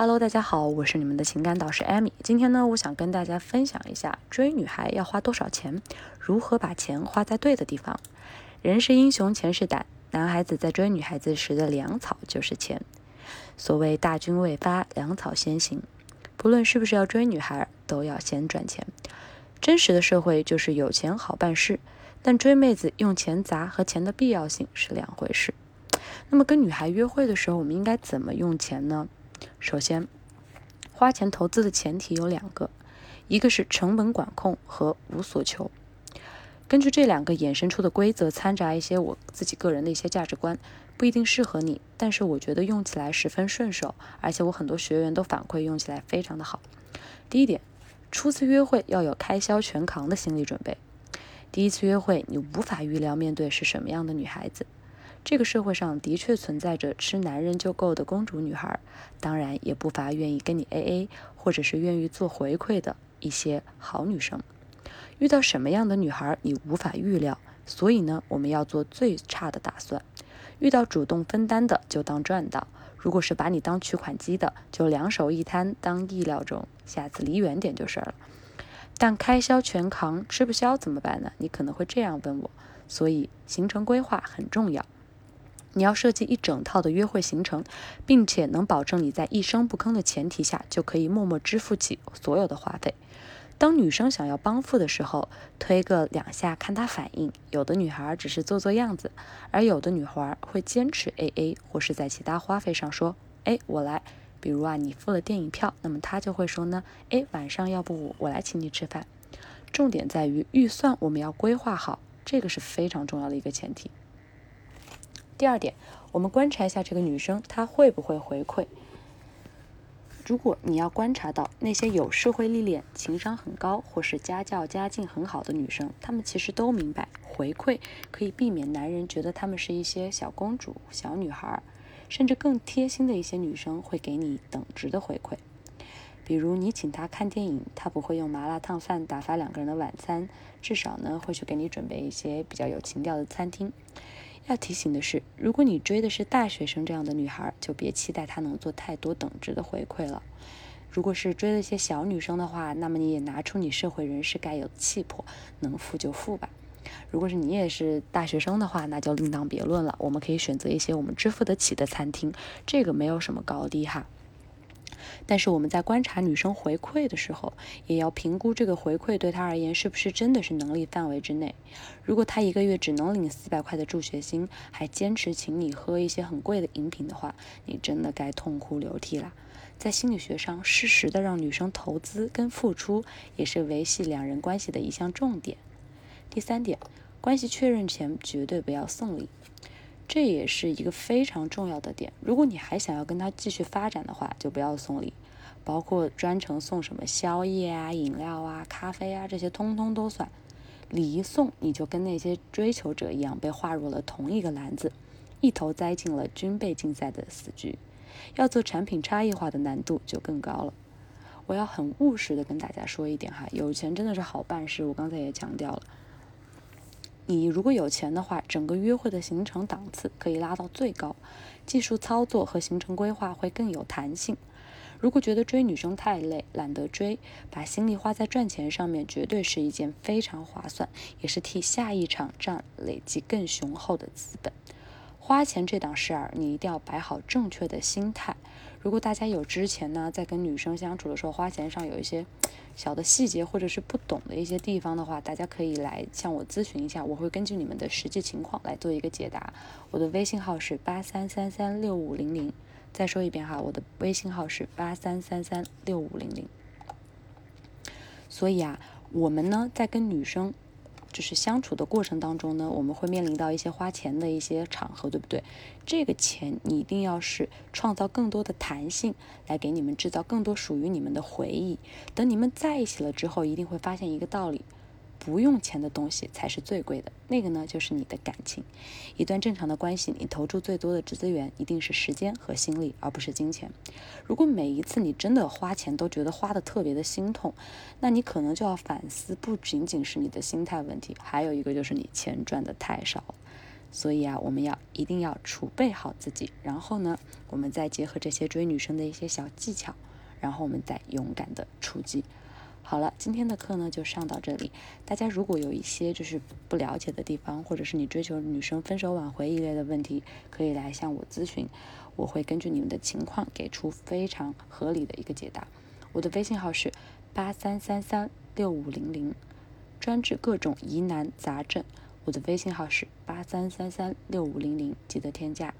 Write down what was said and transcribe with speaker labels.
Speaker 1: Hello，大家好，我是你们的情感导师艾米。今天呢，我想跟大家分享一下追女孩要花多少钱，如何把钱花在对的地方。人是英雄，钱是胆。男孩子在追女孩子时的粮草就是钱。所谓大军未发，粮草先行。不论是不是要追女孩，都要先赚钱。真实的社会就是有钱好办事，但追妹子用钱砸和钱的必要性是两回事。那么跟女孩约会的时候，我们应该怎么用钱呢？首先，花钱投资的前提有两个，一个是成本管控和无所求。根据这两个衍生出的规则，掺杂一些我自己个人的一些价值观，不一定适合你，但是我觉得用起来十分顺手，而且我很多学员都反馈用起来非常的好。第一点，初次约会要有开销全扛的心理准备。第一次约会，你无法预料面对是什么样的女孩子。这个社会上的确存在着吃男人就够的公主女孩，当然也不乏愿意跟你 AA 或者是愿意做回馈的一些好女生。遇到什么样的女孩你无法预料，所以呢，我们要做最差的打算。遇到主动分担的就当赚到，如果是把你当取款机的，就两手一摊当意料中，下次离远点就是了。但开销全扛吃不消怎么办呢？你可能会这样问我，所以行程规划很重要。你要设计一整套的约会行程，并且能保证你在一声不吭的前提下，就可以默默支付起所有的花费。当女生想要帮付的时候，推个两下看她反应。有的女孩只是做做样子，而有的女孩会坚持 AA，或是在其他花费上说：“哎，我来。”比如啊，你付了电影票，那么她就会说呢：“哎，晚上要不我来请你吃饭。”重点在于预算我们要规划好，这个是非常重要的一个前提。第二点，我们观察一下这个女生，她会不会回馈？如果你要观察到那些有社会历练、情商很高或是家教家境很好的女生，她们其实都明白回馈可以避免男人觉得她们是一些小公主、小女孩儿，甚至更贴心的一些女生会给你等值的回馈。比如你请她看电影，她不会用麻辣烫饭打发两个人的晚餐，至少呢会去给你准备一些比较有情调的餐厅。要提醒的是，如果你追的是大学生这样的女孩，就别期待她能做太多等值的回馈了。如果是追了一些小女生的话，那么你也拿出你社会人士该有的气魄，能付就付吧。如果是你也是大学生的话，那就另当别论了。我们可以选择一些我们支付得起的餐厅，这个没有什么高低哈。但是我们在观察女生回馈的时候，也要评估这个回馈对她而言是不是真的是能力范围之内。如果她一个月只能领四百块的助学金，还坚持请你喝一些很贵的饮品的话，你真的该痛哭流涕了。在心理学上，适时的让女生投资跟付出，也是维系两人关系的一项重点。第三点，关系确认前绝对不要送礼。这也是一个非常重要的点。如果你还想要跟他继续发展的话，就不要送礼，包括专程送什么宵夜啊、饮料啊、咖啡啊，这些通通都算。礼一送，你就跟那些追求者一样被划入了同一个篮子，一头栽进了军备竞赛的死局。要做产品差异化的难度就更高了。我要很务实的跟大家说一点哈，有钱真的是好办事，我刚才也强调了。你如果有钱的话，整个约会的行程档次可以拉到最高，技术操作和行程规划会更有弹性。如果觉得追女生太累，懒得追，把心力花在赚钱上面，绝对是一件非常划算，也是替下一场战累积更雄厚的资本。花钱这档事儿，你一定要摆好正确的心态。如果大家有之前呢，在跟女生相处的时候，花钱上有一些小的细节或者是不懂的一些地方的话，大家可以来向我咨询一下，我会根据你们的实际情况来做一个解答。我的微信号是八三三三六五零零，再说一遍哈，我的微信号是八三三三六五零零。所以啊，我们呢在跟女生。就是相处的过程当中呢，我们会面临到一些花钱的一些场合，对不对？这个钱你一定要是创造更多的弹性，来给你们制造更多属于你们的回忆。等你们在一起了之后，一定会发现一个道理。不用钱的东西才是最贵的，那个呢就是你的感情。一段正常的关系，你投注最多的资源一定是时间和心力，而不是金钱。如果每一次你真的花钱都觉得花的特别的心痛，那你可能就要反思，不仅仅是你的心态问题，还有一个就是你钱赚的太少。所以啊，我们要一定要储备好自己，然后呢，我们再结合这些追女生的一些小技巧，然后我们再勇敢的出击。好了，今天的课呢就上到这里。大家如果有一些就是不了解的地方，或者是你追求女生分手挽回一类的问题，可以来向我咨询，我会根据你们的情况给出非常合理的一个解答。我的微信号是八三三三六五零零，专治各种疑难杂症。我的微信号是八三三三六五零零，记得添加。